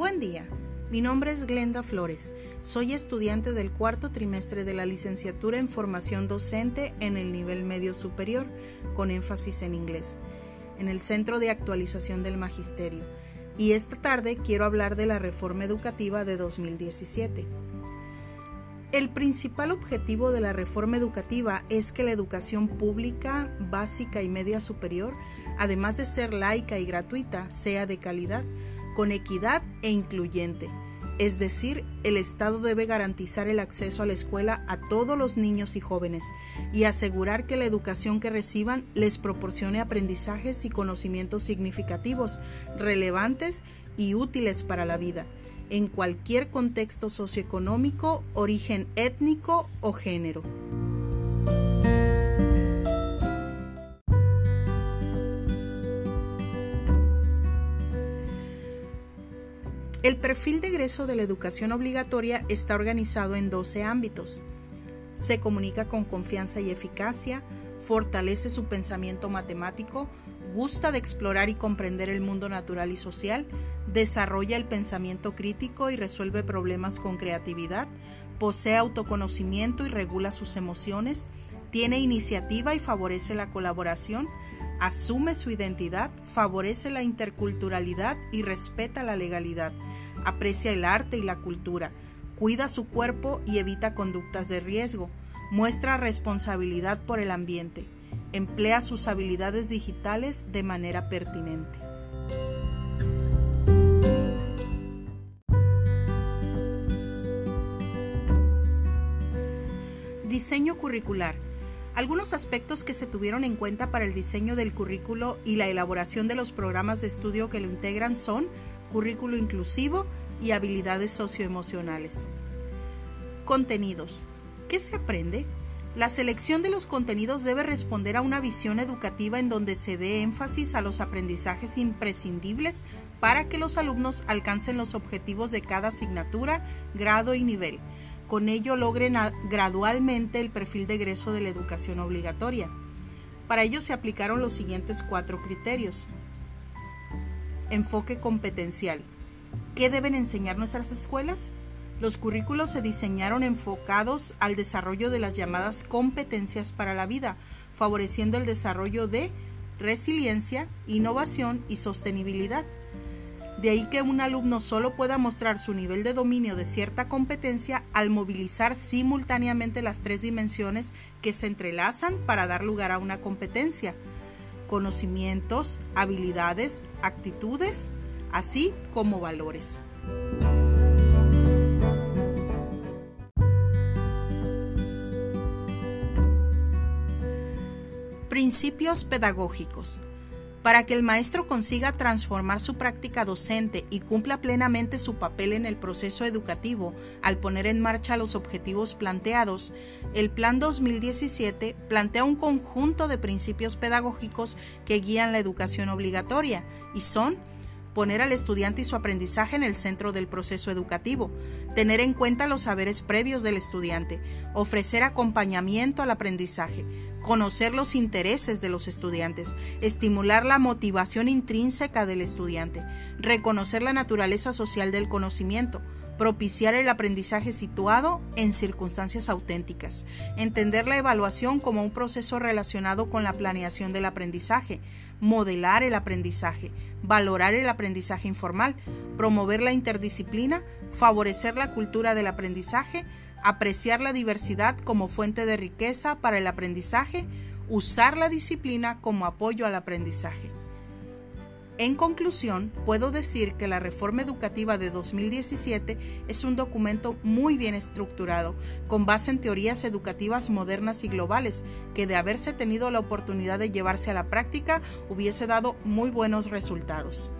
Buen día, mi nombre es Glenda Flores. Soy estudiante del cuarto trimestre de la licenciatura en formación docente en el nivel medio superior, con énfasis en inglés, en el Centro de Actualización del Magisterio. Y esta tarde quiero hablar de la reforma educativa de 2017. El principal objetivo de la reforma educativa es que la educación pública, básica y media superior, además de ser laica y gratuita, sea de calidad, con equidad e incluyente. Es decir, el Estado debe garantizar el acceso a la escuela a todos los niños y jóvenes y asegurar que la educación que reciban les proporcione aprendizajes y conocimientos significativos, relevantes y útiles para la vida, en cualquier contexto socioeconómico, origen étnico o género. El perfil de egreso de la educación obligatoria está organizado en 12 ámbitos. Se comunica con confianza y eficacia, fortalece su pensamiento matemático, gusta de explorar y comprender el mundo natural y social, desarrolla el pensamiento crítico y resuelve problemas con creatividad, posee autoconocimiento y regula sus emociones, tiene iniciativa y favorece la colaboración, asume su identidad, favorece la interculturalidad y respeta la legalidad, aprecia el arte y la cultura, cuida su cuerpo y evita conductas de riesgo, muestra responsabilidad por el ambiente, emplea sus habilidades digitales de manera pertinente. Diseño curricular algunos aspectos que se tuvieron en cuenta para el diseño del currículo y la elaboración de los programas de estudio que lo integran son currículo inclusivo y habilidades socioemocionales. Contenidos. ¿Qué se aprende? La selección de los contenidos debe responder a una visión educativa en donde se dé énfasis a los aprendizajes imprescindibles para que los alumnos alcancen los objetivos de cada asignatura, grado y nivel con ello logren gradualmente el perfil de egreso de la educación obligatoria. Para ello se aplicaron los siguientes cuatro criterios. Enfoque competencial. ¿Qué deben enseñar nuestras escuelas? Los currículos se diseñaron enfocados al desarrollo de las llamadas competencias para la vida, favoreciendo el desarrollo de resiliencia, innovación y sostenibilidad. De ahí que un alumno solo pueda mostrar su nivel de dominio de cierta competencia al movilizar simultáneamente las tres dimensiones que se entrelazan para dar lugar a una competencia. Conocimientos, habilidades, actitudes, así como valores. Principios pedagógicos. Para que el maestro consiga transformar su práctica docente y cumpla plenamente su papel en el proceso educativo al poner en marcha los objetivos planteados, el Plan 2017 plantea un conjunto de principios pedagógicos que guían la educación obligatoria y son poner al estudiante y su aprendizaje en el centro del proceso educativo, tener en cuenta los saberes previos del estudiante, ofrecer acompañamiento al aprendizaje, conocer los intereses de los estudiantes, estimular la motivación intrínseca del estudiante, reconocer la naturaleza social del conocimiento, propiciar el aprendizaje situado en circunstancias auténticas, entender la evaluación como un proceso relacionado con la planeación del aprendizaje, modelar el aprendizaje, valorar el aprendizaje informal, promover la interdisciplina, favorecer la cultura del aprendizaje, apreciar la diversidad como fuente de riqueza para el aprendizaje, usar la disciplina como apoyo al aprendizaje. En conclusión, puedo decir que la reforma educativa de 2017 es un documento muy bien estructurado, con base en teorías educativas modernas y globales, que de haberse tenido la oportunidad de llevarse a la práctica hubiese dado muy buenos resultados.